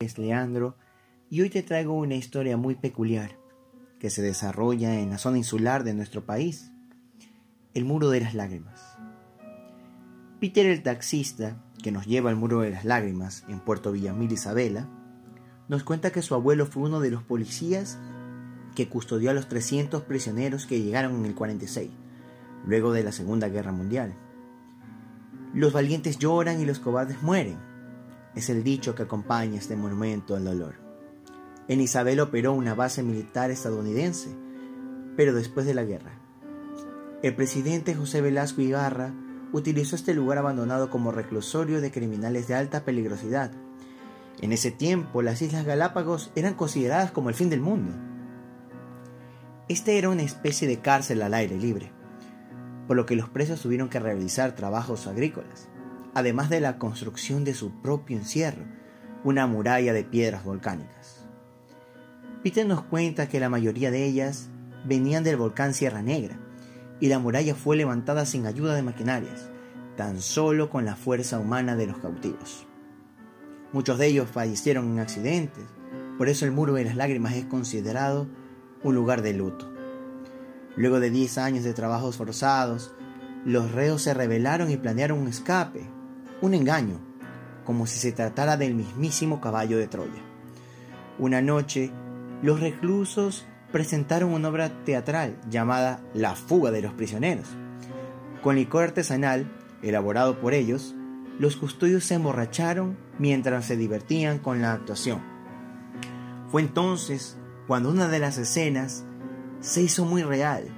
es Leandro y hoy te traigo una historia muy peculiar que se desarrolla en la zona insular de nuestro país, el Muro de las Lágrimas. Peter el taxista, que nos lleva al Muro de las Lágrimas en Puerto Villamil Isabela, nos cuenta que su abuelo fue uno de los policías que custodió a los 300 prisioneros que llegaron en el 46, luego de la Segunda Guerra Mundial. Los valientes lloran y los cobardes mueren es el dicho que acompaña este monumento al dolor. En Isabel operó una base militar estadounidense, pero después de la guerra. El presidente José Velasco Ibarra utilizó este lugar abandonado como reclusorio de criminales de alta peligrosidad. En ese tiempo las Islas Galápagos eran consideradas como el fin del mundo. Este era una especie de cárcel al aire libre, por lo que los presos tuvieron que realizar trabajos agrícolas además de la construcción de su propio encierro, una muralla de piedras volcánicas. Peter nos cuenta que la mayoría de ellas venían del volcán Sierra Negra, y la muralla fue levantada sin ayuda de maquinarias, tan solo con la fuerza humana de los cautivos. Muchos de ellos fallecieron en accidentes, por eso el muro de las lágrimas es considerado un lugar de luto. Luego de 10 años de trabajos forzados, los reos se rebelaron y planearon un escape, un engaño, como si se tratara del mismísimo caballo de Troya. Una noche, los reclusos presentaron una obra teatral llamada La fuga de los prisioneros. Con licor artesanal, elaborado por ellos, los custodios se emborracharon mientras se divertían con la actuación. Fue entonces cuando una de las escenas se hizo muy real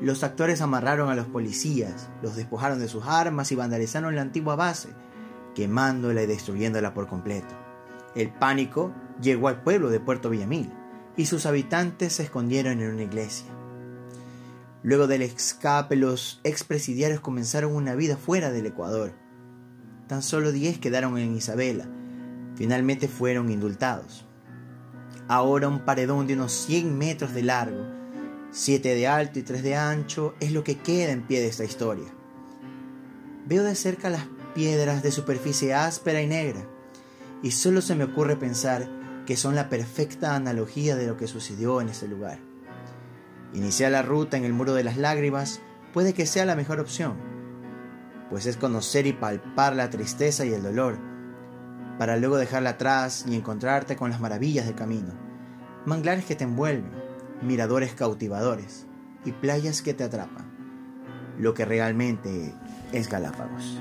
los actores amarraron a los policías, los despojaron de sus armas y vandalizaron la antigua base, quemándola y destruyéndola por completo. El pánico llegó al pueblo de Puerto Villamil y sus habitantes se escondieron en una iglesia. Luego del escape, los expresidiarios comenzaron una vida fuera del Ecuador. Tan solo 10 quedaron en Isabela. Finalmente fueron indultados. Ahora un paredón de unos 100 metros de largo Siete de alto y tres de ancho es lo que queda en pie de esta historia. Veo de cerca las piedras de superficie áspera y negra, y solo se me ocurre pensar que son la perfecta analogía de lo que sucedió en ese lugar. Iniciar la ruta en el muro de las lágrimas puede que sea la mejor opción, pues es conocer y palpar la tristeza y el dolor, para luego dejarla atrás y encontrarte con las maravillas del camino, manglares que te envuelven, miradores cautivadores y playas que te atrapan, lo que realmente es Galápagos.